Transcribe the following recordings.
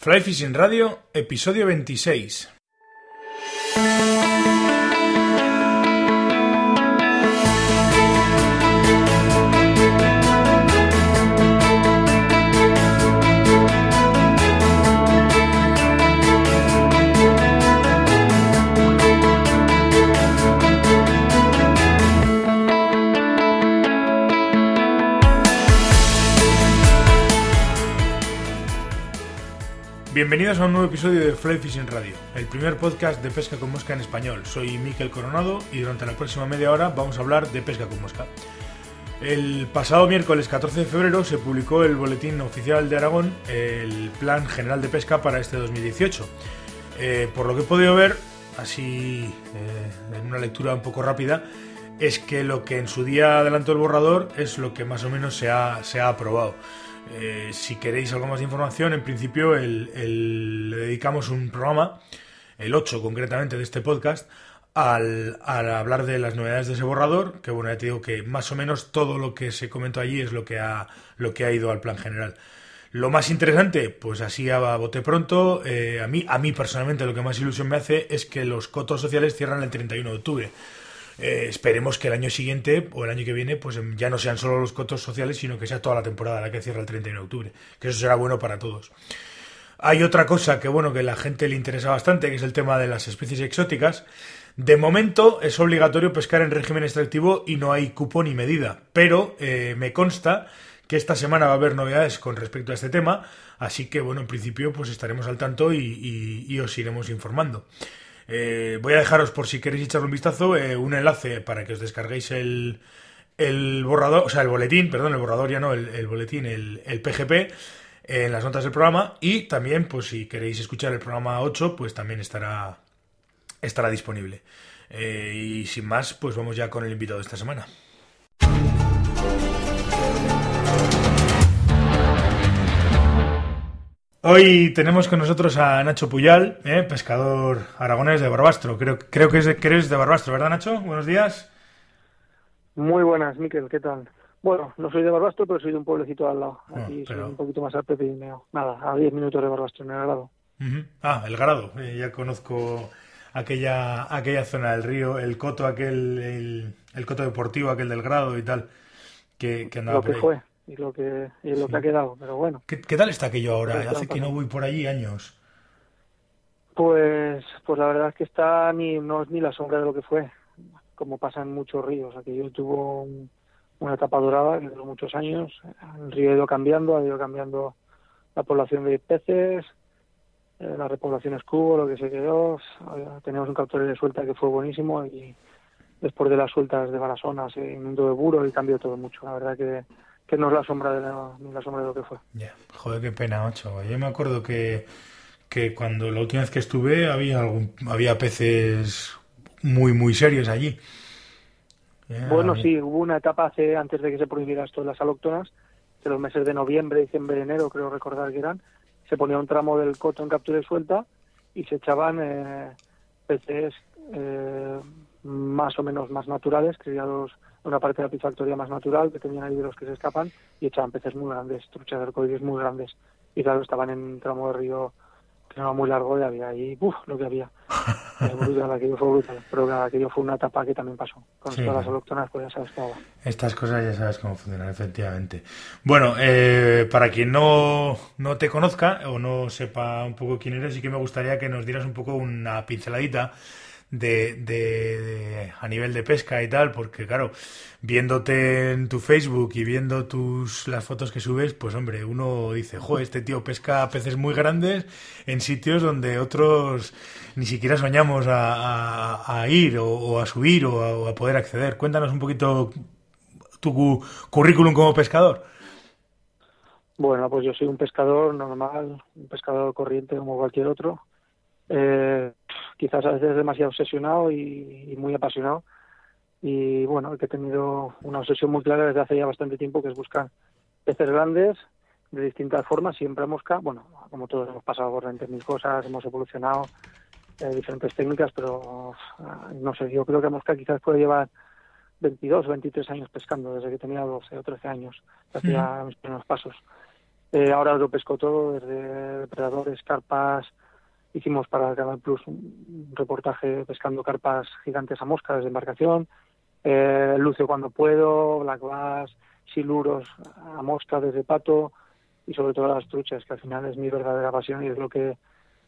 Fly Fishing Radio, episodio 26. Bienvenidos a un nuevo episodio de Fly Fishing Radio, el primer podcast de pesca con mosca en español. Soy Miquel Coronado y durante la próxima media hora vamos a hablar de pesca con mosca. El pasado miércoles 14 de febrero se publicó el boletín oficial de Aragón, el Plan General de Pesca para este 2018. Eh, por lo que he podido ver, así eh, en una lectura un poco rápida, es que lo que en su día adelantó el borrador es lo que más o menos se ha, se ha aprobado. Eh, si queréis algo más de información, en principio le dedicamos un programa, el 8 concretamente de este podcast, al, hablar de las novedades de ese borrador, que bueno, ya te digo que más o menos todo lo que se comentó allí es lo que ha, lo que ha ido al plan general. Lo más interesante, pues así a bote pronto, eh, a, mí, a mí personalmente lo que más ilusión me hace es que los cotos sociales cierran el 31 de octubre. Eh, esperemos que el año siguiente o el año que viene pues ya no sean solo los cotos sociales, sino que sea toda la temporada la que cierra el 31 de octubre, que eso será bueno para todos. Hay otra cosa que bueno que a la gente le interesa bastante, que es el tema de las especies exóticas. De momento es obligatorio pescar en régimen extractivo y no hay cupo ni medida, pero eh, me consta que esta semana va a haber novedades con respecto a este tema, así que bueno, en principio pues estaremos al tanto y os iremos informando. Eh, voy a dejaros, por si queréis echarle un vistazo, eh, un enlace para que os descarguéis el, el, borrador, o sea, el boletín, perdón, el borrador ya no, el, boletín, el, el, PGP, en las notas del programa. Y también, pues si queréis escuchar el programa 8, pues también estará, estará disponible. Eh, y sin más, pues vamos ya con el invitado de esta semana. Hoy tenemos con nosotros a Nacho Puyal, ¿eh? pescador aragonés de Barbastro. Creo, creo que, es de, eres de Barbastro, ¿verdad, Nacho? Buenos días. Muy buenas, Miquel, ¿qué tal? Bueno, no soy de Barbastro, pero soy de un pueblecito al lado. Ah, Aquí soy un poquito más al Pirineo. Nada, a 10 minutos de Barbastro, en el Grado. Ah, el Grado. Eh, ya conozco aquella aquella zona del río, el coto aquel, el, coto deportivo aquel del Grado y tal, que, que andaba Lo que fue y lo que y lo que ha quedado pero bueno. ¿Qué, tal está aquello ahora hace que no voy por allí años. Pues pues la verdad es que está ni no es ni la sombra de lo que fue como pasa en muchos ríos. Aquello tuvo una etapa dorada que duró muchos años. El río ha ido cambiando ha ido cambiando la población de peces eh, la repoblación escubo lo que se quedó. Tenemos un captor de suelta que fue buenísimo y después de las sueltas de Barasona se inundó de buro y cambió todo mucho. La verdad que que no es la sombra de, la, sombra de lo que fue. Ya, joder, qué pena, ocho. Yo me acuerdo que, que cuando la última vez que estuve había algún, había peces muy, muy serios allí. bueno, sí, hubo una etapa hace, antes de que se prohibieran esto de las alóctonas, de los meses de noviembre, diciembre, enero, creo recordar que eran, se ponía un tramo del coto en captura y suelta y se echaban eh, peces eh, más o menos más naturales, criados una parte de la piscifactoría más natural, que tenían ahí de los que se escapan, y echaban peces muy grandes, truchas de arcoíris muy grandes. Y claro, estaban en un tramo de río que no era muy largo y había ahí, ¡uf! lo que había. brutal, aquello fue brutal. Pero claro, aquello fue una etapa que también pasó. Con todas las autóctonas, pues ya sabes cómo Estas cosas ya sabes cómo funcionan, efectivamente. Bueno, eh, para quien no, no te conozca o no sepa un poco quién eres, sí que me gustaría que nos dieras un poco una pinceladita de, de, a nivel de pesca y tal, porque claro, viéndote en tu Facebook y viendo tus las fotos que subes, pues hombre, uno dice, jo, este tío pesca peces muy grandes en sitios donde otros ni siquiera soñamos a, a, ir o, a subir o a, poder acceder. Cuéntanos un poquito tu currículum como pescador. Bueno, pues yo soy un pescador normal, un pescador corriente como cualquier otro. Eh, quizás a veces demasiado obsesionado y, muy apasionado. Y bueno, que he tenido una obsesión muy clara desde hace ya bastante tiempo, que es buscar peces grandes de distintas formas, siempre a mosca. Bueno, como todos hemos pasado por 20.000 cosas, hemos evolucionado eh, diferentes técnicas, pero ah, no sé, yo creo que a mosca quizás puede llevar 22 o 23 años pescando, desde que tenía 12 o 13 años, hacía mis primeros pasos. Eh, ahora lo pesco todo, desde depredadores, carpas. Hicimos para Canal Plus un reportaje pescando carpas gigantes a mosca desde embarcación. Eh, lucio cuando puedo, black bass, siluros a mosca desde pato y sobre todo las truchas, que al final es mi verdadera pasión y es lo que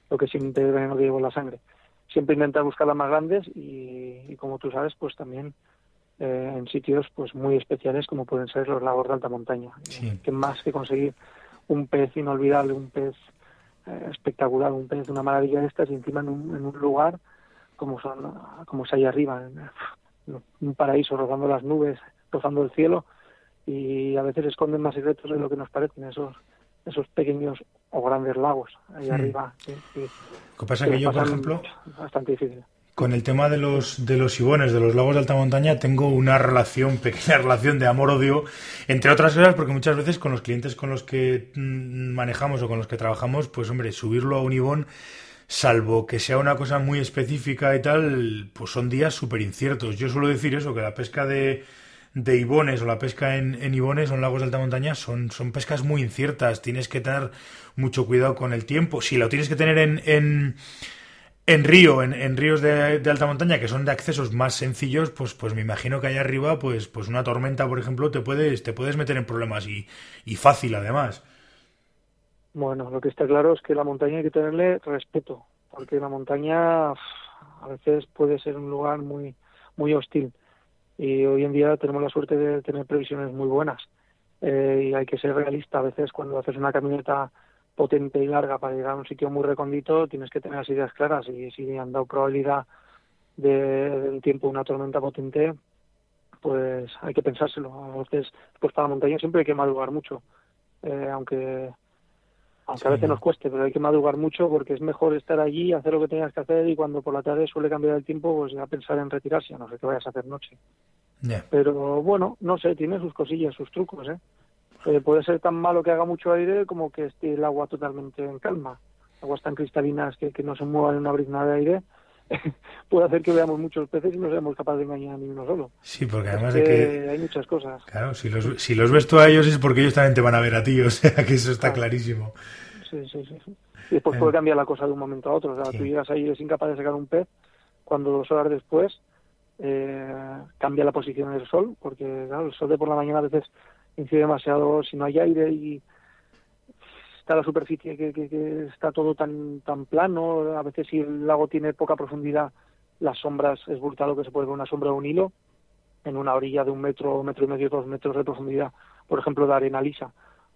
lo que siempre veneno que llevo en la sangre. Siempre intento buscar las más grandes y, como tú sabes, pues también eh, en sitios pues muy especiales como pueden ser los lagos de alta montaña. Que más que conseguir un pez inolvidable, un pez eh, espectacular, un pez, una maravilla de estas y encima en un, en un lugar como son como es ahí arriba, en un paraíso rozando las nubes, rozando el cielo y a veces esconden más secretos de lo que nos parecen esos esos pequeños o grandes lagos ahí arriba. ¿sí? Lo que pasa es que yo, por ejemplo, bastante difícil. Con el tema de los de los ibones, de los lagos de alta montaña, tengo una relación, pequeña relación de amor-odio, entre otras cosas, porque muchas veces con los clientes con los que mm, manejamos o con los que trabajamos, pues hombre, subirlo a un ibón salvo que sea una cosa muy específica y tal, pues son días súper inciertos. Yo suelo decir eso, que la pesca de, de Ibones o la pesca en, en Ibones o en lagos de alta montaña son, son pescas muy inciertas. Tienes que tener mucho cuidado con el tiempo. Si lo tienes que tener en, en, en río, en, en ríos de, alta montaña que son de accesos más sencillos, pues, pues me imagino que allá arriba, pues, pues una tormenta, por ejemplo, te puedes, te puedes meter en problemas y, y fácil además. Bueno, lo que está claro es que la montaña hay que tenerle respeto, porque la montaña a veces puede ser un lugar muy, muy hostil y hoy en día tenemos la suerte de tener previsiones muy buenas eh, y hay que ser realista a veces cuando haces una camioneta potente y larga para llegar a un sitio muy recondito tienes que tener las ideas claras. Y si han dado probabilidad de, un tiempo una tormenta potente pues hay que pensárselo. A veces pues para la montaña siempre hay que madrugar mucho. Eh, aunque aunque a veces nos cueste, pero hay que madrugar mucho porque es mejor estar allí, hacer lo que tengas que hacer y cuando por la tarde suele cambiar el tiempo, pues ya pensar en retirarse, a no sé qué vayas a hacer noche. Pero bueno, no sé, tiene sus cosillas, sus trucos, ¿eh? ¿Eh? Puede ser tan malo que haga mucho aire como que esté el agua totalmente en calma. Aguas tan cristalinas que, que no se muevan en una brizna de aire puede hacer que veamos muchos peces y no seamos capaces de engañar a ni uno solo. Sí, porque además de que... Hay muchas cosas. Claro, si los, si los ves tú a ellos es porque ellos también te van a ver a ti, o sea que eso está clarísimo. Sí, sí, sí. Y después puede cambiar la cosa de un momento a otro. O sea, tú llegas ahí y eres incapaz de sacar un pez, cuando dos horas después eh, cambia la posición del sol, porque claro, el sol de por la mañana a veces incide demasiado si no hay aire y está la superficie que, que, está todo tan tan plano, a veces si el lago tiene poca profundidad, las sombras es brutal lo que se puede ver una sombra de un hilo en una orilla de un metro, metro y medio, dos metros de profundidad, por ejemplo, de arena lisa.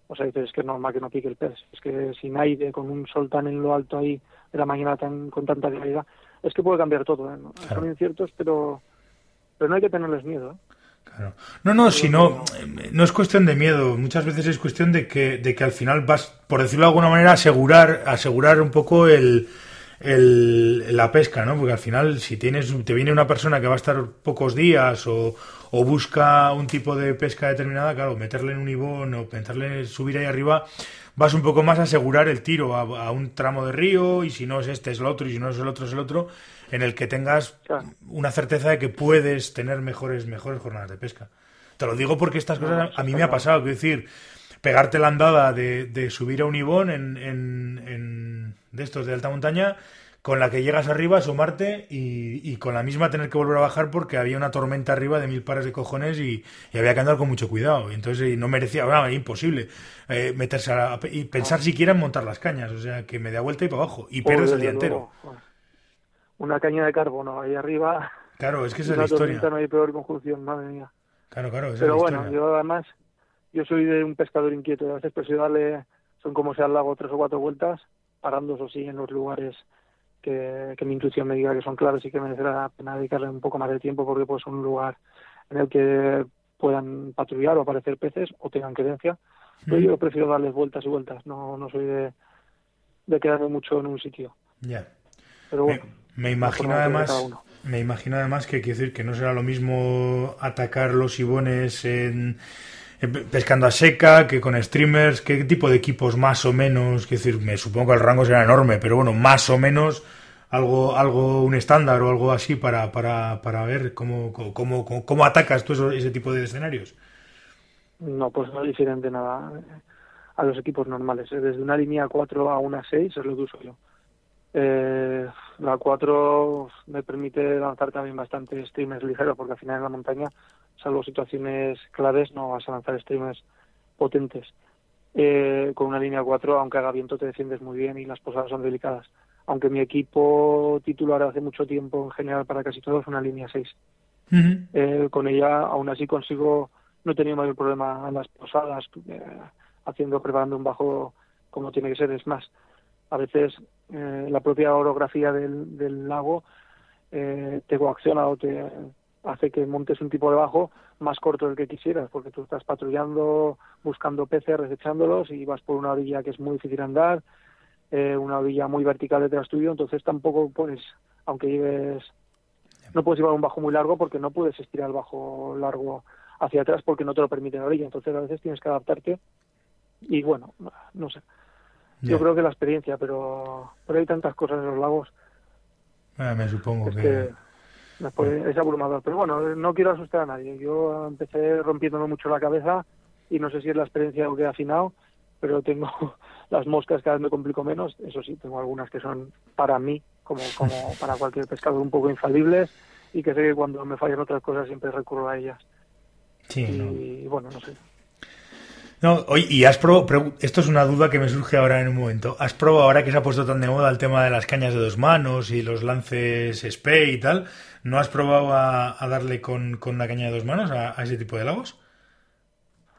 O sea, dices, es que es normal que no pique el pez. Es que sin aire, con un sol tan en lo alto ahí de la mañana tan, con tanta claridad, es que puede cambiar todo. ¿eh? Son inciertos, pero, pero no hay que tenerles miedo. ¿eh? No, no, si no, no es cuestión de miedo. Muchas veces es cuestión de que, de que al final vas, por decirlo de alguna manera, asegurar, asegurar un poco el, el, la pesca, ¿no? Porque al final, si tienes, te viene una persona que va a estar pocos días o, o busca un tipo de pesca determinada, claro, meterle en un ibón o meterle, subir ahí arriba, vas un poco más a asegurar el tiro a, un tramo de río y si no es este es el otro y si no es el otro es el otro, en el que tengas una certeza de que puedes tener mejores, mejores jornadas de pesca. Te lo digo porque estas cosas a mí me ha pasado, quiero decir, pegarte la andada de, de subir a un ibón en, en, en, de estos de alta montaña con la que llegas arriba, sumarte y, y, con la misma tener que volver a bajar porque había una tormenta arriba de mil pares de cojones y, y había que andar con mucho cuidado. Entonces no merecía, bueno, imposible eh, meterse a, y pensar siquiera en montar las cañas. O sea, que me da vuelta y para abajo y pierdes el día entero. Una caña de carbono ahí arriba. Claro, es que esa es la historia. No hay peor conjunción, madre mía. Claro, claro. Pero bueno, yo además, yo soy de un pescador inquieto. A veces darle, son como sea el lago, tres o cuatro vueltas, parando eso sí en los lugares que, mi intuición me diga que son claros y que merecerá la pena dedicarle un poco más de tiempo porque pues un lugar en el que puedan patrullar o aparecer peces o tengan creencia. Pero yo prefiero darles vueltas y vueltas, no, no soy de, de quedarme mucho en un sitio. Ya. Pero bueno, me, imagino además me imagino además que quiere decir que no será lo mismo atacar los ibones en pescando a seca, que con streamers, qué tipo de equipos más o menos, quiero decir, me supongo que el rango será enorme, pero bueno, más o menos algo, algo un estándar o algo así para, para, para ver cómo, cómo, cómo, atacas tú ese tipo de escenarios. No, pues no es diferente nada. a los equipos normales. Desde una línea 4 a una 6 es lo que uso yo. Eh, la 4 me permite lanzar también bastante streamers ligeros, porque al final en la montaña, salvo situaciones claves, no vas a lanzar streamers potentes. Eh, con una línea 4, aunque haga viento, te defiendes muy bien y las posadas son delicadas. Aunque mi equipo titular hace mucho tiempo, en general, para casi todos, una línea 6. eh, con ella, aún así, consigo, no he tenido mayor problema en las posadas, eh, haciendo, preparando un bajo como tiene que ser. Es más, a veces eh, la propia orografía del, del lago te coacciona o te hace que montes un tipo de bajo más corto del que quisieras, porque tú estás patrullando, buscando peces, desechándolos y vas por una orilla que es muy difícil andar, eh, una orilla muy vertical detrás tuyo, entonces tampoco puedes, aunque lleves, no puedes llevar un bajo muy largo porque no puedes estirar el bajo largo hacia atrás porque no te lo permite la orilla, entonces a veces tienes que adaptarte y bueno, no sé. Yo creo que la experiencia, pero, pero hay tantas cosas en los lagos. Me supongo es que... que es abrumador. Pero bueno, no quiero asustar a nadie. Yo empecé rompiéndome mucho la cabeza y no sé si es la experiencia o que he afinado, pero tengo las moscas cada vez me complico menos. Eso sí, tengo algunas que son para mí, como, como para cualquier pescador, un poco infalibles y que sé que cuando me fallan otras cosas siempre recurro a ellas. Sí, y no. bueno, no sé. No, oye, y has probado, esto es una duda que me surge ahora en un momento. ¿Has probado ahora que se ha puesto tan de moda el tema de las cañas de dos manos y los lances spey y tal? ¿No has probado a, a darle con, con, la caña de dos manos a, a, ese tipo de lagos?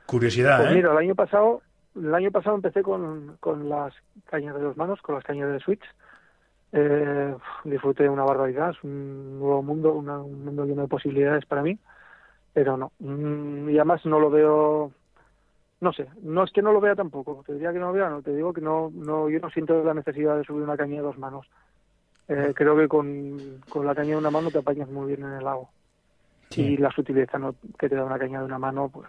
Curiosidad, pues ¿eh? Mira, el año pasado, el año pasado empecé con, con las cañas de dos manos, con las cañas de switch. Eh, disfruté una barbaridad, es un nuevo mundo, una, un mundo lleno de posibilidades para mí, pero no. Mm, y además no lo veo no sé, no es que no lo vea tampoco, te diría que no lo vea, no, te digo que no, no, yo no siento la necesidad de subir una caña de dos manos. Eh, creo que con, con la caña de una mano te apañas muy bien en el lago. Sí. Y la sutileza ¿no? que te da una caña de una mano, pues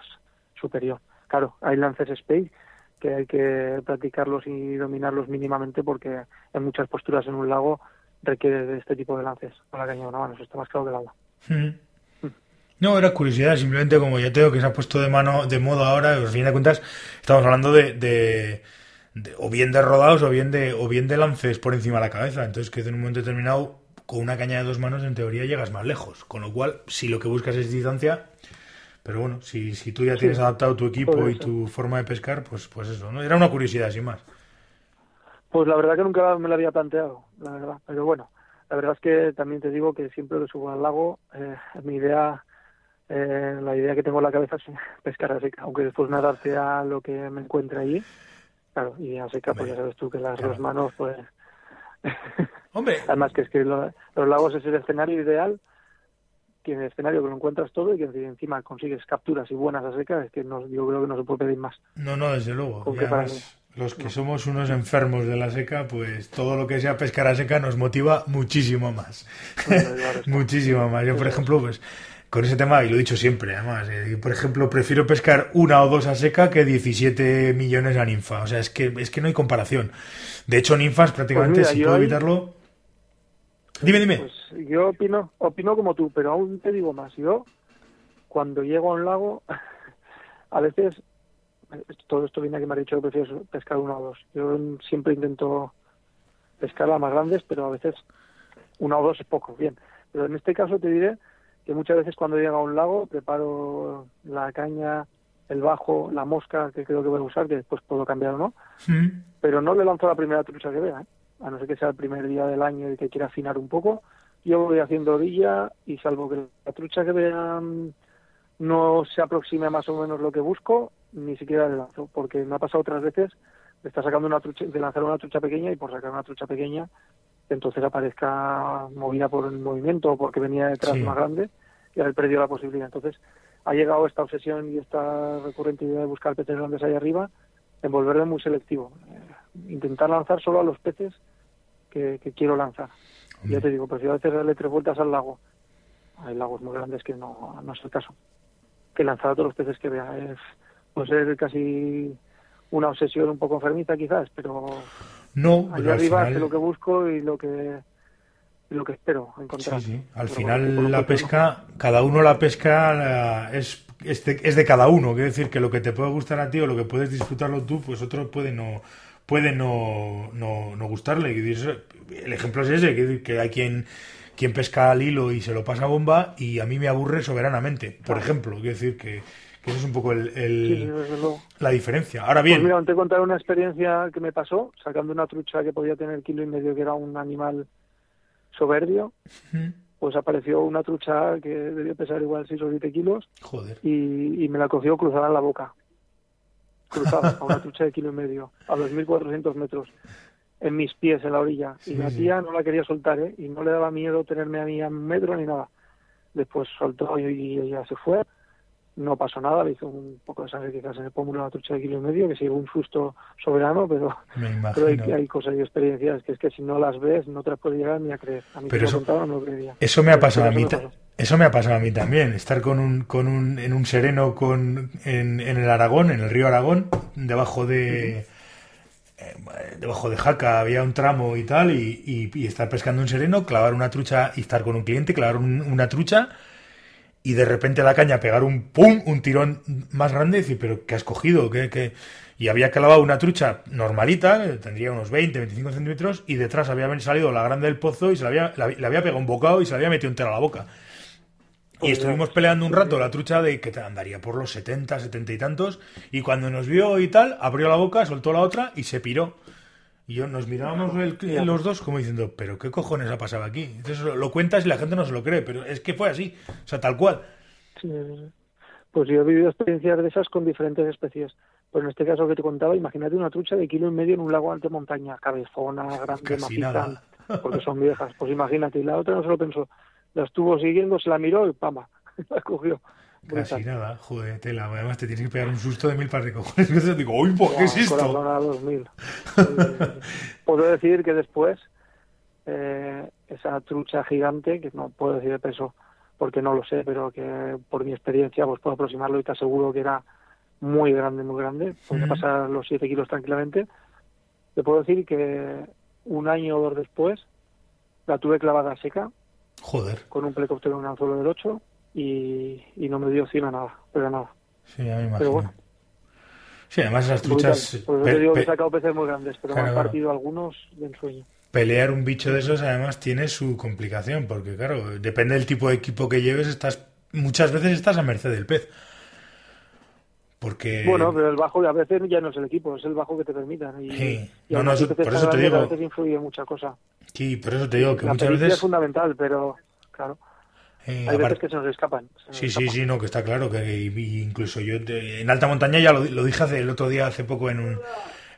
superior. Claro, hay lances space que hay que practicarlos y dominarlos mínimamente porque en muchas posturas en un lago requiere de este tipo de lances con la caña de una mano, eso está más claro que el agua. Mm. No, era curiosidad, simplemente como ya tengo que se ha puesto de mano de modo ahora, al fin de cuentas, estamos hablando de, de, de, o bien de rodados o bien de o bien de lances por encima de la cabeza. Entonces que en un momento determinado, con una caña de dos manos, en teoría llegas más lejos. Con lo cual, si lo que buscas es distancia, pero bueno, si, si tú ya tienes adaptado tu equipo y tu forma de pescar, pues, pues eso, ¿no? Era una curiosidad, sin más. Pues la verdad que nunca me lo había planteado, la verdad. Pero bueno, la verdad es que también te digo que siempre que subo al lago, eh, mi idea eh, la idea que tengo en la cabeza es pescar a seca, aunque después nadarte a lo que me encuentre allí. Claro, y a seca, pues ya sabes tú que las claro. dos manos, pues. Hombre. Además, que es que lo, los lagos es el escenario ideal, que en el escenario que lo encuentras todo y que encima consigues capturas y buenas a seca, es que no, yo creo que no se puede pedir más. No, no, desde luego. Además, los que somos unos enfermos de la seca, pues todo lo que sea pescar a seca nos motiva muchísimo más. muchísimo más. Yo, por ejemplo, pues con ese tema, y lo he dicho siempre, además, eh, por ejemplo, prefiero pescar una o dos a seca que 17 millones a ninfa. O sea, es que, es que no hay comparación. De hecho, ninfas prácticamente, pues mira, si puedo evitarlo. Dime, dime. Pues yo opino, opino como tú, pero aún te digo más. Yo, cuando llego a un lago, a veces, todo esto viene a que me ha dicho que prefiero pescar una o dos. Yo siempre intento pescar las más grandes, pero a veces una o dos es poco, bien. Pero en este caso te diré que muchas veces cuando llego a un lago preparo la caña, el bajo, la mosca que creo que voy a usar, que después puedo cambiar o no, mm. pero no le lanzo la primera trucha que vea, ¿eh? a no ser que sea el primer día del año y que quiera afinar un poco, yo voy haciendo orilla y salvo que la trucha que vea no se aproxime más o menos lo que busco, ni siquiera le lanzo, porque me ha pasado otras veces de estar sacando una trucha, de lanzar una trucha pequeña y por sacar una trucha pequeña entonces aparezca movida por el movimiento o porque venía detrás sí. más grande y haber perdido la posibilidad. Entonces ha llegado esta obsesión y esta recurrente idea de buscar peces grandes ahí arriba en volverme muy selectivo. Eh, intentar lanzar solo a los peces que, que quiero lanzar. Mm. Ya te digo, prefiero a veces darle tres vueltas al lago. Hay lagos muy grandes que no, no es el caso. Que lanzar a todos los peces que vea. Es, puede ser casi una obsesión un poco enfermiza quizás, pero no, allá arriba final... es lo que busco y lo que lo que espero encontrar. Sí, sí. Al pero final bueno, la pesca, no. cada uno la pesca la, es es de, es de cada uno. Quiero decir que lo que te puede gustar a ti o lo que puedes disfrutarlo tú, pues otro puede no puede no, no, no gustarle. El ejemplo es ese, que, hay quien, quien pesca al hilo y se lo pasa a bomba y a mí me aburre soberanamente, por ejemplo. Quiero decir que, que eso es un poco el, la diferencia. Ahora bien... Pues mira, te contar una experiencia que me pasó, sacando una trucha que podía tener kilo y medio, que era un animal soberbio. Pues apareció una trucha que debió pesar igual 6 o 7 kilos. Joder. Y, y me la cogió cruzada en la boca cruzada a una trucha de kilo y medio, a 2.400 metros, en mis pies en la orilla. y la tía no la quería soltar, ¿eh? Y no le daba miedo tenerme a mí a un metro ni nada. Después soltó y, ella se fue. No pasó nada, le hizo un poco de sangre quizás en el pómulo a la trucha de kilo y medio, que se un susto soberano, pero, pero hay, hay, cosas y experiencias que es que si no las ves no te las puedes llegar ni a creer. A mí pero eso, no creería. Eso me ha pasado a mí. Eso me ha pasado a mí también, estar con un, con un, en un sereno con, en, en el Aragón, en el río Aragón, debajo de, eh, debajo de Jaca había un tramo y tal, y, y, estar pescando un sereno, clavar una trucha y estar con un cliente, clavar una trucha, y de repente la caña pegar un pum, un tirón más grande, y decir, pero ¿qué has cogido? ¿Qué, qué? Y había clavado una trucha normalita, tendría unos 20, 25 centímetros, y detrás había salido la grande del pozo y se le había, le había pegado un bocado y se le había metido entero a la boca. Y estuvimos peleando un rato la trucha de que te andaría por los 70, 70 y tantos. Y cuando nos vio y tal, abrió la boca, soltó la otra y se piró. Y yo nos mirábamos los dos como diciendo, ¿pero qué cojones ha pasado aquí? Entonces lo cuentas y la gente no se lo cree, pero es que fue así, o sea, tal cual. Pues yo he vivido experiencias de esas con diferentes especies. Pues en este caso que te contaba, imagínate una trucha de kilo y medio en un lago ante montaña, cabezona, grande, maciza, porque son viejas. Pues imagínate, y la otra no se lo pensó la estuvo siguiendo, se la miró y pama, la cogió. Casi nada, joder, tela. Además te tienes que pegar un susto de mil para recoger. Entonces digo, uy, ¿por qué es esto? A dos mil. Eh, puedo decir que después, eh, esa trucha gigante, que no puedo decir de peso porque no lo sé, pero que por mi experiencia pues puedo aproximarlo y te aseguro que era muy grande, muy grande. Podía pasar los 7 kilos tranquilamente. Te puedo decir que un año o dos después la tuve clavada seca Joder. Con un helicóptero en un anzuelo del 8 y, y no me dio cima nada, pero nada. Sí, a mí me Pero bueno. Sí, además esas truchas... Por eso te digo que he sacado peces muy grandes, pero me han partido algunos de ensueño. Pelear un bicho de esos además tiene su complicación, porque claro, depende del tipo de equipo que lleves, estás muchas veces estás a merced del pez. Porque... Bueno, pero el bajo a veces ya no es el equipo, es el bajo que te permitan. Y, sí. no, no, por eso te digo. A veces influye mucha cosa. Sí, por eso te digo que la muchas veces... es fundamental, pero claro. Eh, Hay veces que se nos escapan. sí, sí, sí, no, que está claro. que Incluso yo en alta montaña ya lo, dije hace, el otro día, hace poco, en un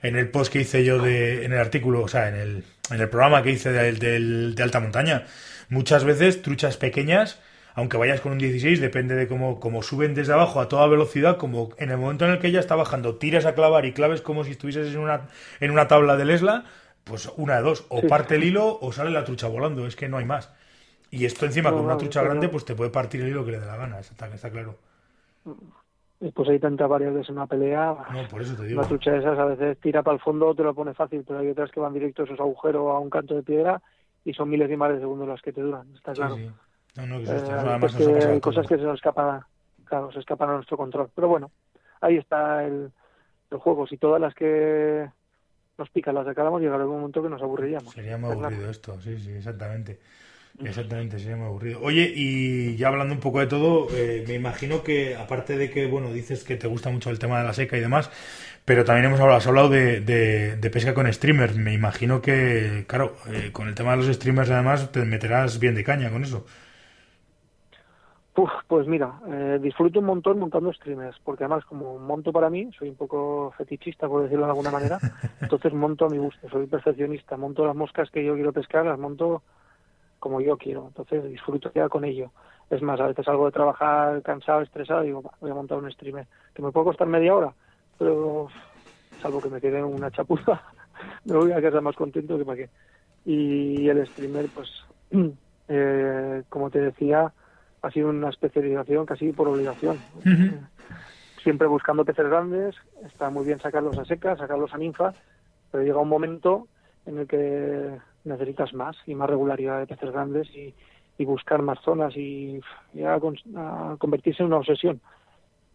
en el post que hice yo de, en el artículo, o sea, en el, en el programa que hice de, de alta montaña. Muchas veces truchas pequeñas aunque vayas con un 16, depende de cómo, cómo, suben desde abajo a toda velocidad, como en el momento en el que ella está bajando, tiras a clavar y claves como si estuvieses en una, en una tabla de Lesla, pues una de dos, o parte el hilo o sale la trucha volando, es que no hay más. Y esto encima con una trucha grande, pues te puede partir el hilo que le dé la gana, está, está claro. Pues hay tantas variables en una pelea. No, por eso te digo. Una trucha de esas a veces tira para el fondo, te lo pone fácil, pero hay otras que van directos a esos agujeros a un canto de piedra y son miles y miles de segundos las que te duran, está claro. No, no, que, eh, hay cosas que se nos escapan, claro, se escapan a nuestro control. Pero bueno, ahí está el, el juego. Si todas las que nos pican las sacáramos, llegará un momento que nos aburriríamos. Sería muy aburrido esto, sí, sí, exactamente. Exactamente, sería muy aburrido. Oye, y ya hablando un poco de todo, eh, me imagino que, aparte de que, bueno, dices que te gusta mucho el tema de la seca y demás, pero también hemos hablado, has hablado de, de, pesca con streamers. Me imagino que, claro, eh, con el tema de los streamers además te meterás bien de caña con eso pues mira, eh, disfruto un montón montando streamers, porque además como monto para mí, soy un poco fetichista por decirlo de alguna manera, entonces monto a mi gusto, soy perfeccionista, monto las moscas que yo quiero pescar, las monto como yo quiero, entonces disfruto ya con ello. Es más, a veces salgo de trabajar cansado, estresado, y digo, voy a montar un streamer, que me puede costar media hora, pero salvo que me quede una chapuza, me voy a quedar más contento que para qué. Y el streamer, pues, eh, como te decía, ha sido una especialización casi por obligación. Siempre buscando peces grandes, está muy bien sacarlos a seca, sacarlos a ninfa, pero llega un momento en el que necesitas más y más regularidad de peces grandes y, buscar más zonas y ya a, convertirse en una obsesión.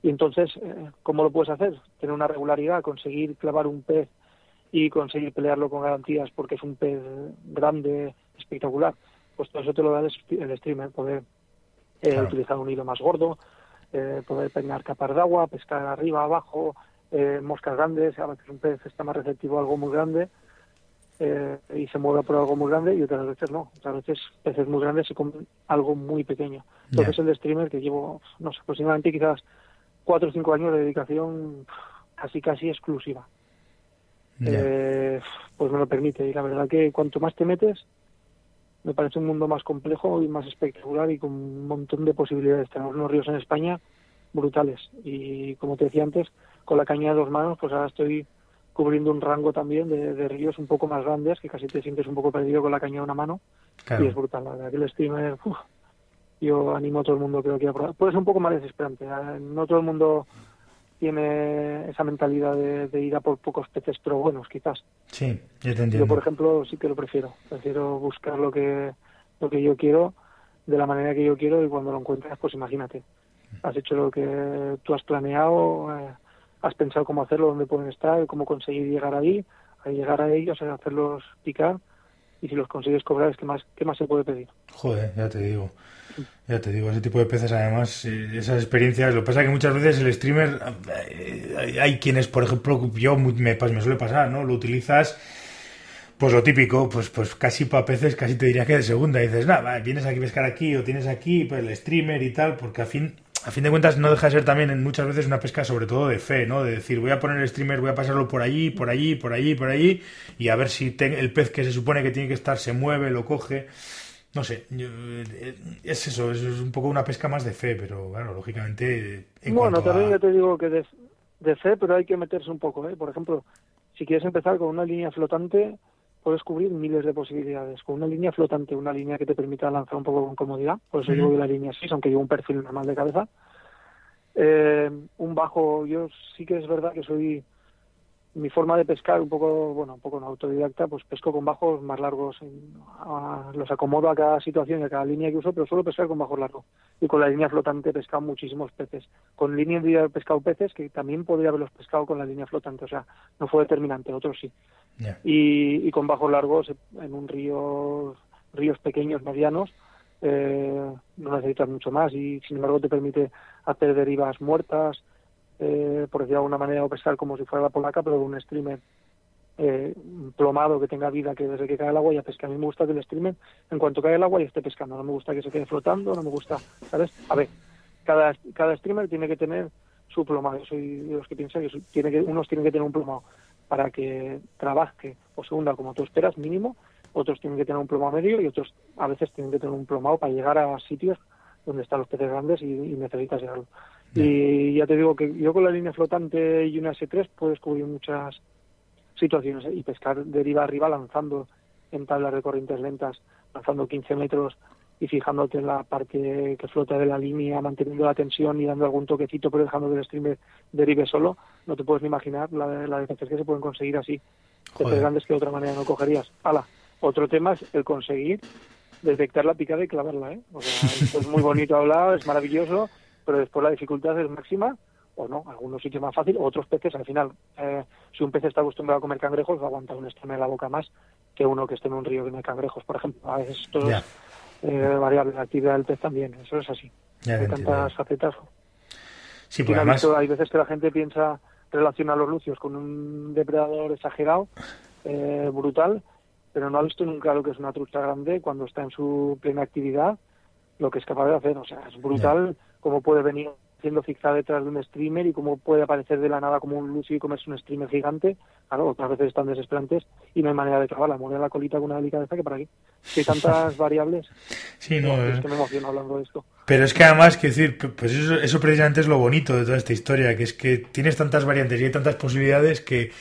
Y entonces, eh, ¿cómo lo puedes hacer? Tener una regularidad, conseguir clavar un pez y conseguir pelearlo con garantías porque es un pez grande, espectacular. Pues todo eso te lo da el streamer, poder eh, utilizar un hilo más gordo, eh, poder peinar capas de agua, pescar arriba, abajo, eh, moscas grandes, a veces un pez está más receptivo a algo muy grande eh, y se mueve por algo muy grande y otras veces no, otras veces peces muy grandes se comen algo muy pequeño. Entonces el streamer que llevo, no sé, aproximadamente quizás cuatro o cinco años de dedicación casi casi exclusiva. Eh, pues me lo permite y la verdad que cuanto más te metes me parece un mundo más complejo y más espectacular y con un montón de posibilidades. Tenemos unos ríos en España brutales y como te decía antes, con la caña de dos manos, pues ahora estoy cubriendo un rango también de, ríos un poco más grandes, que casi te sientes un poco perdido con la caña de una mano. Y es brutal, la verdad que el streamer, yo animo a todo el mundo creo que a probar. Puede ser un poco más desesperante, ¿eh? no todo el mundo tiene esa mentalidad de, ir a por pocos peces, pero buenos quizás. Sí, yo te entiendo. Yo, por ejemplo, sí que lo prefiero. Prefiero buscar lo que, lo que yo quiero, de la manera que yo quiero, y cuando lo encuentras, pues imagínate. Has hecho lo que tú has planeado, eh, has pensado cómo hacerlo, dónde pueden estar, cómo conseguir llegar ahí, a llegar a ellos, a hacerlos picar y si los consigues cobrar es que más qué más se puede pedir. Joder, ya te digo. Ya te digo, ese tipo de peces además, eh, esas experiencias, lo que pasa es que muchas veces el streamer, eh, hay quienes, por ejemplo, yo me, me suele pasar, ¿no? Lo utilizas, pues lo típico, pues pues casi para peces, casi te diría que de segunda, y dices, nada, vienes aquí a pescar aquí o tienes aquí pues, el streamer y tal, porque a fin a fin de cuentas no deja de ser también muchas veces una pesca sobre todo de fe, ¿no? De decir, voy a poner el streamer, voy a pasarlo por allí, por allí, por allí, por allí, y a ver si el pez que se supone que tiene que estar se mueve, lo coge. No sé, eh, es eso, es un poco una pesca más de fe, pero bueno, lógicamente... bueno, también ya te digo que de, de, fe, pero hay que meterse un poco, ¿eh? Por ejemplo, si quieres empezar con una línea flotante, puedes cubrir miles de posibilidades. Con una línea flotante, una línea que te permita lanzar un poco con comodidad, por eso llevo la línea 6, aunque llevo un perfil normal de cabeza. Eh, un bajo, yo sí que es verdad que soy mi forma de pescar un poco, bueno, un poco no autodidacta, pues pesco con bajos más largos, los acomodo a cada situación y a cada línea que uso, pero suelo pescar con bajos largos. Y con la línea flotante he pescado muchísimos peces. Con línea he pescado peces que también podría haberlos pescado con la línea flotante, o sea, no fue determinante, otros sí. Y, y, con bajos largos en un río, ríos pequeños, medianos, eh, no necesitas mucho más y sin embargo te permite hacer derivas muertas, eh, por decir de alguna manera, o pescar como si fuera la polaca, pero un streamer eh, plomado que tenga vida que desde que cae el agua ya pesca. A mí me gusta que el streamer, en cuanto cae el agua, ya esté pescando. No me gusta que se quede flotando, no me gusta, ¿sabes? A ver, cada, cada streamer tiene que tener su plomado. Yo soy de los que piensan que, tiene que unos tienen que tener un plomado para que trabaje o segunda como tú esperas, mínimo. Otros tienen que tener un plomado medio y otros a veces tienen que tener un plomado para llegar a sitios donde están los peces grandes y, y necesitas llegarlo. Y ya te digo que yo con la línea flotante y una S3 puedes cubrir muchas situaciones y pescar deriva arriba lanzando en tablas de corrientes lentas, lanzando 15 metros y fijándote en la parte que flota de la línea, manteniendo la tensión y dando algún toquecito, pero dejando que el streamer derive solo, no te puedes ni imaginar la, la que se pueden conseguir así. Peces grandes que de otra manera no cogerías. Ala, otro tema es el conseguir detectar la picada y clavarla, ¿eh? O sea, es muy bonito hablar, es maravilloso, pero después la dificultad es máxima o no, algunos sitios más fácil, otros peces al final, eh, si un pez está acostumbrado a comer cangrejos, va a aguantar un streamer en la boca más que uno que esté en un río que no hay cangrejos, por ejemplo. A veces esto es eh, variable, la actividad del pez también, eso es así. hay tantas facetas. Sí, pues además... hay veces que la gente piensa, relaciona a los lucios con un depredador exagerado, eh, brutal, pero no ha visto nunca lo que es una trucha grande cuando está en su plena actividad, lo que es capaz de hacer. O sea, es brutal cómo puede venir haciendo zigzag detrás de un streamer y cómo puede aparecer de la nada como un lucio y comerse un streamer gigante. Claro, otras veces están desesperantes y no hay manera de clavarla. Mueve la colita con una delicadeza que por aquí. hay tantas variables. Sí, no, es que me emociono hablando de esto. Pero es que además, que decir, pues eso, eso precisamente es lo bonito de toda esta historia, que es que tienes tantas variantes y hay tantas posibilidades que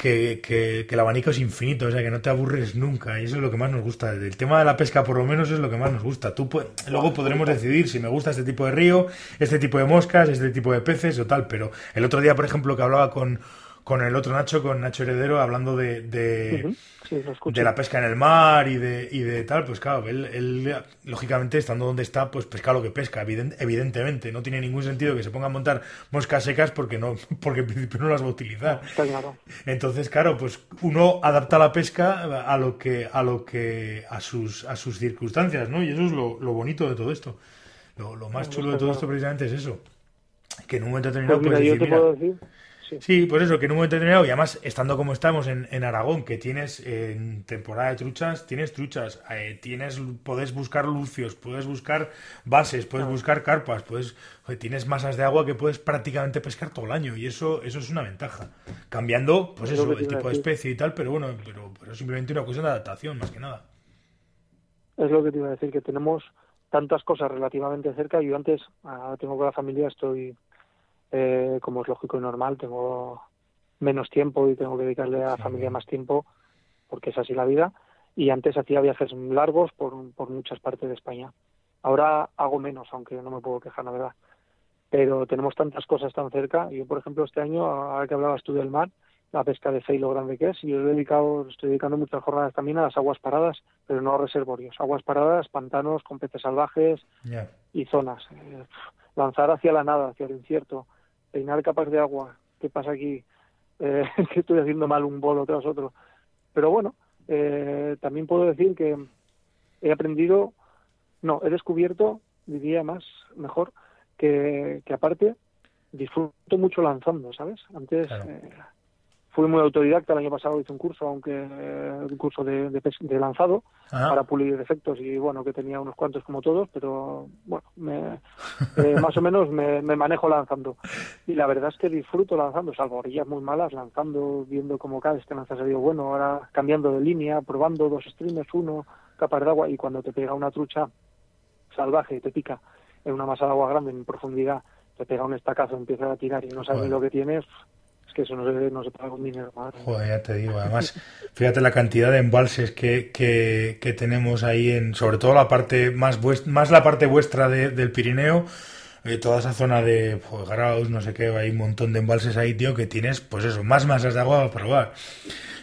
que, que, el abanico es infinito, o sea, que no te aburres nunca, y eso es lo que más nos gusta. El tema de la pesca, por lo menos, es lo que más nos gusta. Tú luego podremos decidir si me gusta este tipo de río, este tipo de moscas, este tipo de peces o tal, pero el otro día, por ejemplo, que hablaba con, con el otro Nacho, con Nacho Heredero, hablando de, de, la pesca en el mar y de, y de tal, pues claro, él, lógicamente estando donde está, pues pesca lo que pesca, evidentemente. No tiene ningún sentido que se ponga a montar moscas secas porque no, porque en principio no las va a utilizar. Entonces, claro, pues uno adapta la pesca a lo que, a lo que, a sus, a sus circunstancias, ¿no? Y eso es lo, bonito de todo esto. Lo, más chulo de todo esto precisamente es eso. Que en un momento determinado pues decir, Sí. pues eso, que en un momento determinado, y además estando como estamos en, en Aragón, que tienes en temporada de truchas, tienes truchas, eh, tienes, puedes buscar lucios, puedes buscar bases, puedes buscar carpas, puedes, tienes masas de agua que puedes prácticamente pescar todo el año, y eso, eso es una ventaja. Cambiando, pues eso, el tipo de especie y tal, pero bueno, pero, pero simplemente una cuestión de adaptación, más que nada. Es lo que te iba a decir, que tenemos tantas cosas relativamente cerca. Yo antes, ahora tengo con la familia, estoy eh, como es lógico y normal, tengo menos tiempo y tengo que dedicarle a la familia más tiempo, porque es así la vida. Y antes hacía viajes largos por, por muchas partes de España. Ahora hago menos, aunque no me puedo quejar, la verdad. Pero tenemos tantas cosas tan cerca. Yo, por ejemplo, este año, ahora que hablabas tú del mar, la pesca de fe lo grande que es, y yo he dedicado, estoy dedicando muchas jornadas también a las aguas paradas, pero no a reservorios. Aguas paradas, pantanos con peces salvajes y zonas. Eh, lanzar hacia la nada, hacia el incierto, peinar capas de agua, ¿qué pasa aquí? Eh, que estoy haciendo mal un bolo tras otro. Pero bueno, eh, también puedo decir que he aprendido, no, he descubierto, diría más, mejor, que, que aparte disfruto mucho lanzando, ¿sabes? Antes eh, fui muy autodidacta, el año pasado hice un curso, aunque un curso de, de, lanzado para pulir efectos y bueno, que tenía unos cuantos como todos, pero bueno, me, eh, más o menos me, manejo lanzando. Y la verdad es que disfruto lanzando, salvo orillas muy malas, lanzando, viendo cómo cada este lanza ha salido bueno, ahora cambiando de línea, probando dos streamers, uno, capas de agua y cuando te pega una trucha salvaje y te pica en una masa de agua grande en profundidad, te pega un estacazo, empieza a tirar y no sabes lo que tienes, es que eso no se, no se paga con dinero. Joder, ya te digo. Además, fíjate la cantidad de embalses que, que, tenemos ahí, en sobre todo la parte más, más la parte vuestra del Pirineo. Eh, toda esa zona de pues, Graus, no sé qué, hay un montón de embalses ahí, tío, que tienes, pues eso, más masas de agua para probar.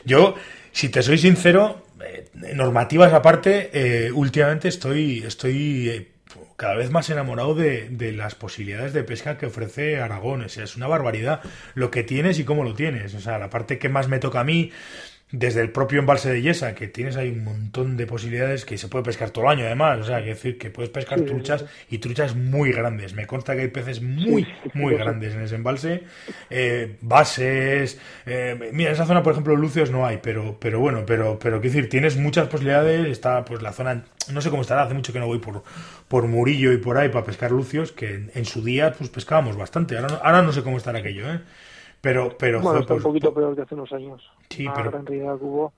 Yo, si te soy sincero, eh, normativas aparte, eh, últimamente estoy, estoy cada vez más enamorado de, de, las posibilidades de pesca que ofrece Aragón. O sea, es una barbaridad lo que tienes y cómo lo tienes. O sea, la parte que más me toca a mí desde el propio embalse de Yesa, que tienes ahí un montón de posibilidades que se puede pescar todo el año además, o sea, que decir que puedes pescar truchas y truchas muy grandes. Me consta que hay peces muy, muy grandes en ese embalse, eh, bases, eh, mira, en esa zona, por ejemplo, lucios no hay, pero, pero bueno, pero, pero quiero decir, tienes muchas posibilidades, está pues la zona, no sé cómo estará, hace mucho que no voy por, por Murillo y por ahí para pescar lucios, que en, su día pues pescábamos bastante, ahora no, ahora no sé cómo estará aquello, ¿eh? Pero, pero, bueno, está un poquito peor que hace unos años. Sí, pero. En realidad hubo.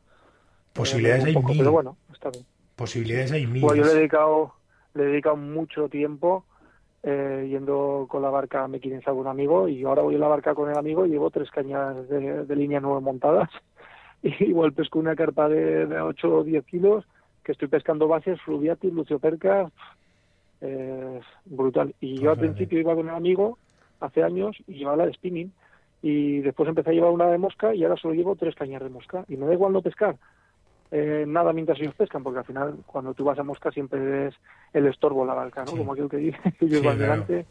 Posibilidades hay mil. Pero bueno, está bien. Posibilidades hay mil. Bueno, yo le he dedicado, le he dedicado mucho tiempo eh, yendo con la barca a Mequinenza con un amigo y ahora voy en la barca con el amigo y llevo tres cañas de, línea nueva montadas y igual pesco una carpa de, de 8 o 10 kilos que estoy pescando bases, fluviatis, lucioperca, eh, brutal. Y yo al principio iba con el amigo hace años y llevaba la de spinning y después empecé a llevar una de mosca y ahora solo llevo tres cañas de mosca. Y me da igual no pescar eh, nada mientras ellos pescan porque al final cuando tú vas a mosca siempre es el estorbo la barca ¿no? como aquel que dice ellos van delante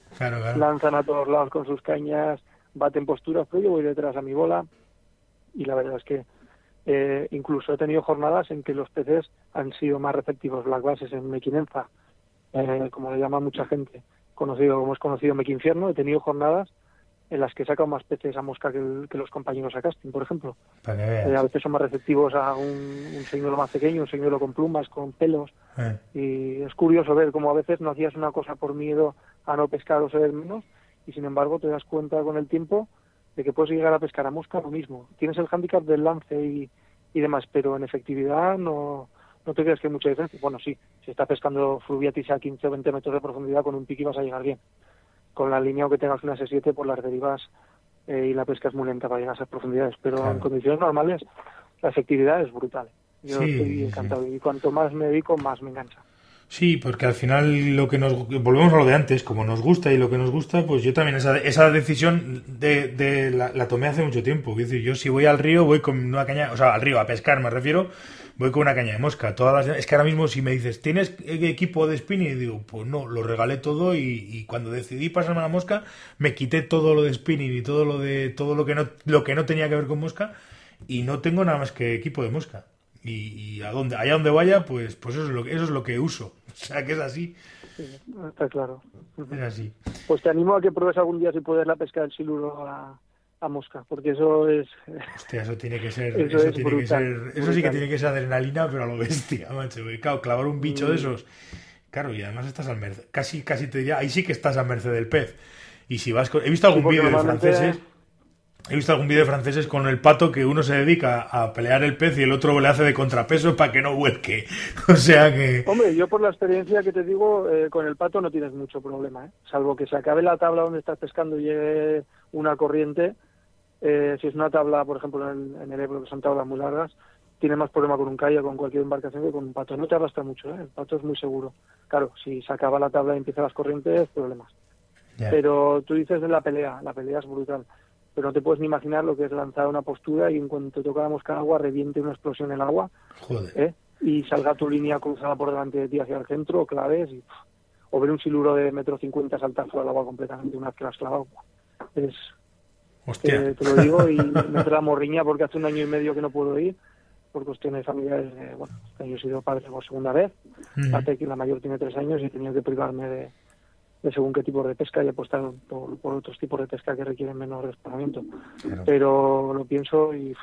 lanzan a todos lados con sus cañas baten posturas pero yo voy detrás a mi bola. Y la verdad es que eh, incluso he tenido jornadas en que los peces han sido más receptivos las bases en Mequinenza eh, como le llama mucha gente conocido como es conocido Mequinfierno. He tenido jornadas en las que saca más peces a mosca que, los compañeros a casting, por ejemplo. Eh, a veces son más receptivos a un, un señuelo más pequeño, un señuelo con plumas, con pelos. Eh. Y es curioso ver cómo a veces no hacías una cosa por miedo a no pescar o ser menos, y sin embargo te das cuenta con el tiempo de que puedes llegar a pescar a mosca lo mismo. Tienes el hándicap del lance y, y demás, pero en efectividad no, no te creas que hay mucha diferencia. Bueno, sí, si estás pescando fluviatis a 15 o 20 metros de profundidad con un piqui vas a llegar bien con la línea que tengas una S7 por las derivas eh, y la pesca es muy lenta para llegar a esas profundidades, pero en condiciones normales la efectividad es brutal. Yo estoy encantado y cuanto más me dedico, más me engancha. Sí, porque al final lo que nos volvemos a lo de antes, como nos gusta y lo que nos gusta, pues yo también esa, esa decisión de, de la, tomé hace mucho tiempo. Es decir, yo si voy al río voy con una caña, o sea, al río a pescar me refiero, voy con una caña de mosca. Todas las, es que ahora mismo si me dices, ¿tienes equipo de spinning? digo, pues no, lo regalé todo y, y, cuando decidí pasarme a la mosca me quité todo lo de spinning y todo lo de todo lo que no lo que no tenía que ver con mosca y no tengo nada más que equipo de mosca. Y, a donde, allá donde vaya, pues, pues eso, es lo, eso es lo que uso. O sea, que es así. está claro. Es así. Pues te animo a que pruebes algún día si puedes la pesca del siluro a, a mosca, porque eso es... Hostia, eso tiene que ser... Eso, tiene que ser, eso sí que tiene que ser adrenalina, pero a lo bestia, macho. Claro, clavar un bicho de mm. esos... Claro, y además estás al merced... Casi, casi te diría... Ahí sí que estás al merced del pez. Y si vas con... He visto algún vídeo de franceses... He visto algún vídeo de franceses con el pato que uno se dedica a pelear el pez y el otro le hace de contrapeso para que no vuelque. O sea que... Hombre, yo por la experiencia que te digo, eh, con el pato no tienes mucho problema, ¿eh? Salvo que se acabe la tabla donde estás pescando y llegue una corriente. Eh, si es una tabla, por ejemplo, en el, en el Ebro, que son tablas muy largas, tiene más problema con un kayak con cualquier embarcación que con un pato. No te arrastra mucho, ¿eh? El pato es muy seguro. Claro, si se acaba la tabla y empiezan las corrientes, problemas. Pero tú dices de la pelea, la pelea es brutal pero no te puedes ni imaginar lo que es lanzar una postura y en cuanto toca la mosca agua reviente una explosión en el agua ¿eh? y salga tu línea cruzada por delante de ti hacia el centro, claves, y, o ver un siluro de metro cincuenta saltar fuera del agua completamente una vez que lo has clavado. Es, Hostia. Te, lo digo y me trae morriña porque hace un año y medio que no puedo ir por cuestiones familiares. bueno, yo he sido padre por segunda vez, que la mayor tiene tres años y he tenido que privarme de, de según qué tipo de pesca y apostar por, por otros tipos de pesca que requieren menos desplazamiento. Pero lo pienso y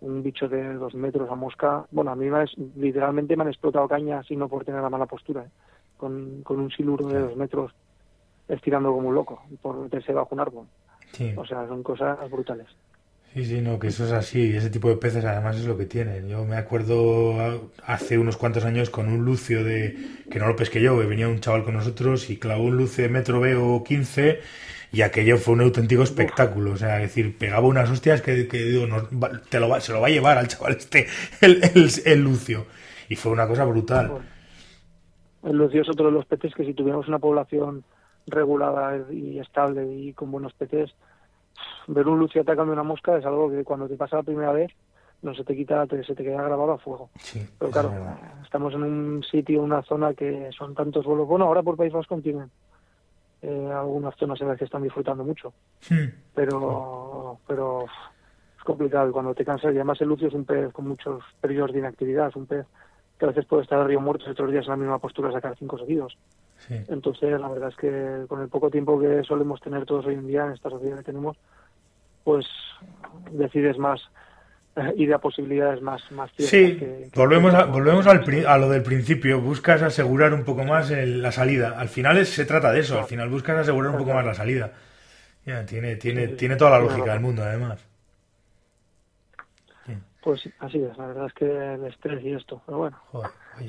un bicho de dos metros a mosca, bueno, a mí me, literalmente me han explotado cañas y no por tener la mala postura, ¿eh? con, con un siluro de dos metros estirando como un loco por meterse bajo un árbol. O sea, son cosas brutales. Sí, sí, no, que eso es así. Ese tipo de peces además es lo que tienen. Yo me acuerdo hace unos cuantos años con un lucio de... que no lo pesqué yo, que venía un chaval con nosotros y clavó un lucio de metro B o 15 y aquello fue un auténtico espectáculo. O sea, es decir, pegaba unas hostias que, digo, te lo se lo va a llevar al chaval este, el, el, lucio. Y fue una cosa brutal. El lucio es otro de los peces que si tuviéramos una población regulada y estable y con buenos peces ver un lucio atacando una mosca es algo que cuando te pasa la primera vez no se te quita, se te queda grabado a fuego. Pero claro, estamos en un sitio, una zona que son tantos vuelos. Bueno, ahora por País Vasco tienen eh, algunas zonas en las que están disfrutando mucho. Pero, pero es complicado. Cuando te cansas, y además el lucio es un pez con muchos periodos de inactividad, es un pez que a veces puede estar río muerto y otros días en la misma postura sacar cinco seguidos. Entonces, la verdad es que con el poco tiempo que solemos tener todos hoy en día en esta sociedad que tenemos, pues decides más eh, y de posibilidades más más sí volvemos a, volvemos al, a lo del principio buscas asegurar un poco más la salida. Al final se trata de eso al final buscas asegurar un poco más la salida. Tiene tiene tiene toda la lógica del mundo además. Pues así es la verdad es que el estrés y esto pero bueno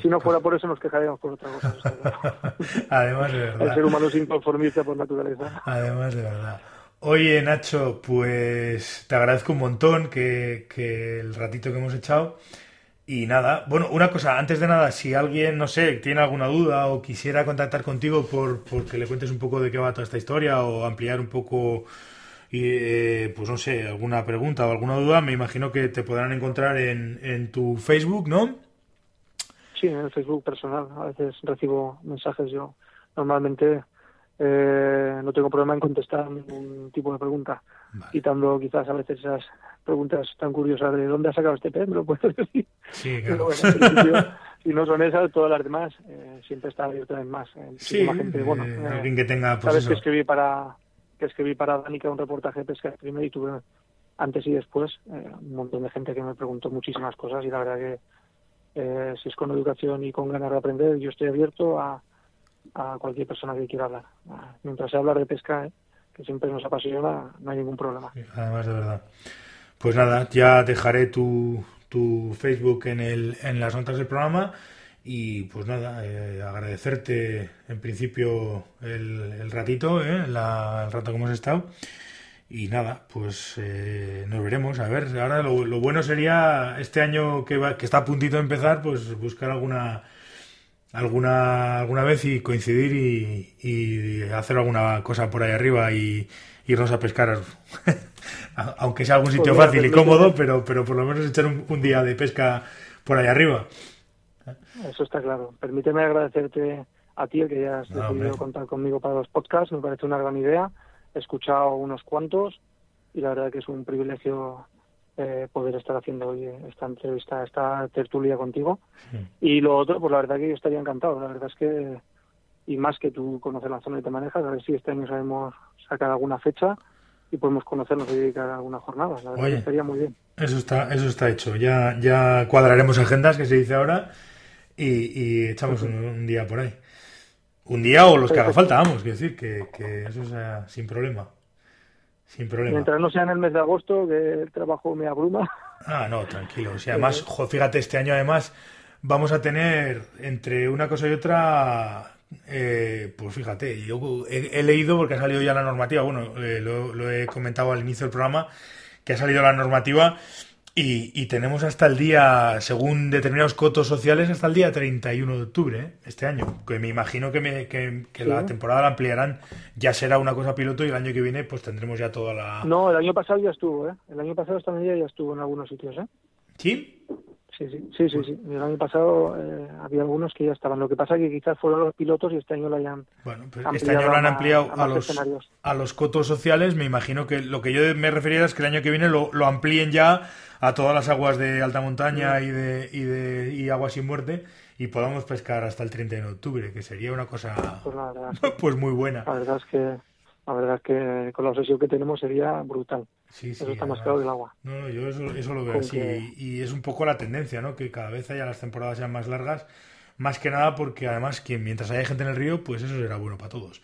si no fuera por eso nos quejaríamos por otra cosa además de verdad el ser humano es inconformista por naturaleza además de verdad Oye, Nacho, pues te agradezco un montón que, el ratito que hemos echado. Y nada, bueno, una cosa, antes de nada, si alguien, no sé, tiene alguna duda o quisiera contactar contigo por, que le cuentes un poco de qué va toda esta historia o ampliar un poco, eh, pues no sé, alguna pregunta o alguna duda, me imagino que te podrán encontrar en, en tu Facebook, ¿no? Sí, en el Facebook personal. A veces recibo mensajes yo. Normalmente eh, no tengo problema en contestar ningún tipo de pregunta, quitando quizás a veces esas preguntas tan curiosas de dónde ha sacado este pez, me lo puedes decir. Sí, claro. si no son esas, todas las demás, eh, siempre está abierto en más. sí, gente, bueno, eh, alguien que tenga... Pues sabes que escribí para que escribí para Danica un reportaje de pesca primero y tuve antes y después un montón de gente que me preguntó muchísimas cosas y la verdad que si es con educación y con ganas de aprender, yo estoy abierto a a cualquier persona que quiera hablar. Mientras se habla de pesca, ¿eh? que siempre nos apasiona, no hay ningún problema. Además, de verdad. Pues nada, ya dejaré tu, tu Facebook en, el, en las notas del programa y pues nada, eh, agradecerte en principio el, ratito, ¿eh? el rato que hemos estado. Y nada, pues eh, nos veremos. A ver, ahora lo, lo, bueno sería este año que, va, que está a puntito de empezar, pues buscar alguna alguna alguna vez y coincidir y, hacer alguna cosa por ahí arriba y irnos a pescar, aunque sea algún sitio fácil y cómodo, pero, pero por lo menos echar un, día de pesca por ahí arriba. Eso está claro. Permíteme agradecerte a ti el que hayas decidido contar conmigo para los podcasts. Me parece una gran idea. He escuchado unos cuantos y la verdad que es un privilegio eh, poder estar haciendo hoy esta entrevista, esta tertulia contigo. Y lo otro, pues la verdad que yo estaría encantado. La verdad es que, y más que tú conoces la zona y te manejas, a ver si este año sabemos sacar alguna fecha y podemos conocernos y dedicar alguna jornada. La verdad que estaría muy bien. Eso está, eso está hecho. Ya, ya cuadraremos agendas, que se dice ahora, y, echamos un, día por ahí. Un día o los que haga falta, vamos, quiero decir, que, que eso sea sin problema. Sin problema. Mientras no sea en el mes de agosto, que el trabajo me abruma. Ah, no, tranquilo. O sea, además, fíjate, este año además vamos a tener entre una cosa y otra, eh, pues fíjate, yo he, leído porque ha salido ya la normativa, bueno, eh, lo, he comentado al inicio del programa, que ha salido la normativa y, tenemos hasta el día, según determinados cotos sociales, hasta el día 31 de octubre ¿eh? este año. Que me imagino que, me, que, la temporada la ampliarán. Ya será una cosa piloto y el año que viene pues tendremos ya toda la... No, el año pasado ya estuvo, ¿eh? El año pasado esta medida ya estuvo en algunos sitios, ¿eh? ¿Sí? Sí, sí, sí, sí, sí. El año pasado eh, había algunos que ya estaban. Lo que pasa es que quizás fueron los pilotos y este año lo hayan. Bueno, pues este año lo han ampliado a, los, a los cotos sociales. Me imagino que lo que yo me refería es que el año que viene lo, lo amplíen ya a todas las aguas de alta montaña y de, y de y aguas sin muerte y podamos pescar hasta el 30 de octubre, que sería una cosa pues, pues muy buena. La verdad es que la verdad es que con la obsesión que tenemos sería brutal. Sí, eso está más claro que el agua. No, no yo eso, eso lo veo así. Y, es un poco la tendencia, ¿no? Que cada vez haya las temporadas sean más largas. Más que nada porque además que mientras haya gente en el río, pues eso será bueno para todos.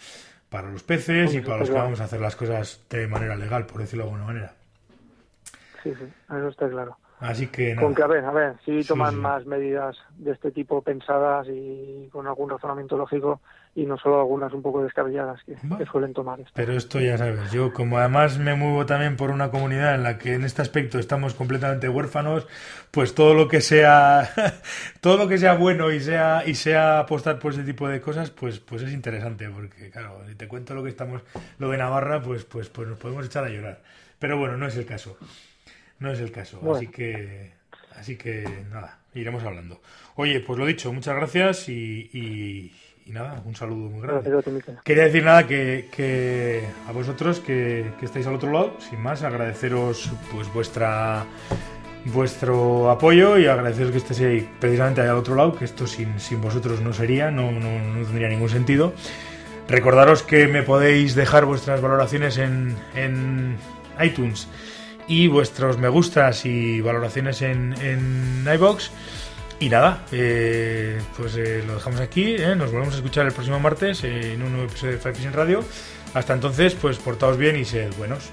Para los peces y para los que vamos a hacer las cosas de manera legal, por decirlo de alguna manera. Sí, sí, eso está claro. Así que Con que, a ver, a ver, si toman más medidas de este tipo pensadas y con algún razonamiento lógico y no solo algunas un poco descabelladas que, suelen tomar. Esto. Pero esto ya sabes, yo como además me muevo también por una comunidad en la que en este aspecto estamos completamente huérfanos, pues todo lo que sea todo lo que sea bueno y sea y sea apostar por ese tipo de cosas, pues pues es interesante porque claro, si te cuento lo que estamos lo de Navarra, pues pues pues nos podemos echar a llorar. Pero bueno, no es el caso. No es el caso, así que así que nada, iremos hablando. Oye, pues lo dicho, muchas gracias y, nada, un saludo muy grande. Quería decir nada que, a vosotros que, estáis al otro lado, sin más, agradeceros pues vuestra vuestro apoyo y agradeceros que estéis ahí precisamente ahí al otro lado, que esto sin, sin vosotros no sería, no, no, tendría ningún sentido. Recordaros que me podéis dejar vuestras valoraciones en, en iTunes y vuestros me gustas y valoraciones en, en iBox. Y nada, eh, pues eh, lo dejamos aquí. Eh. Nos volvemos a escuchar el próximo martes en un nuevo episodio de Five Fishing Radio. Hasta entonces, pues portaos bien y sed buenos.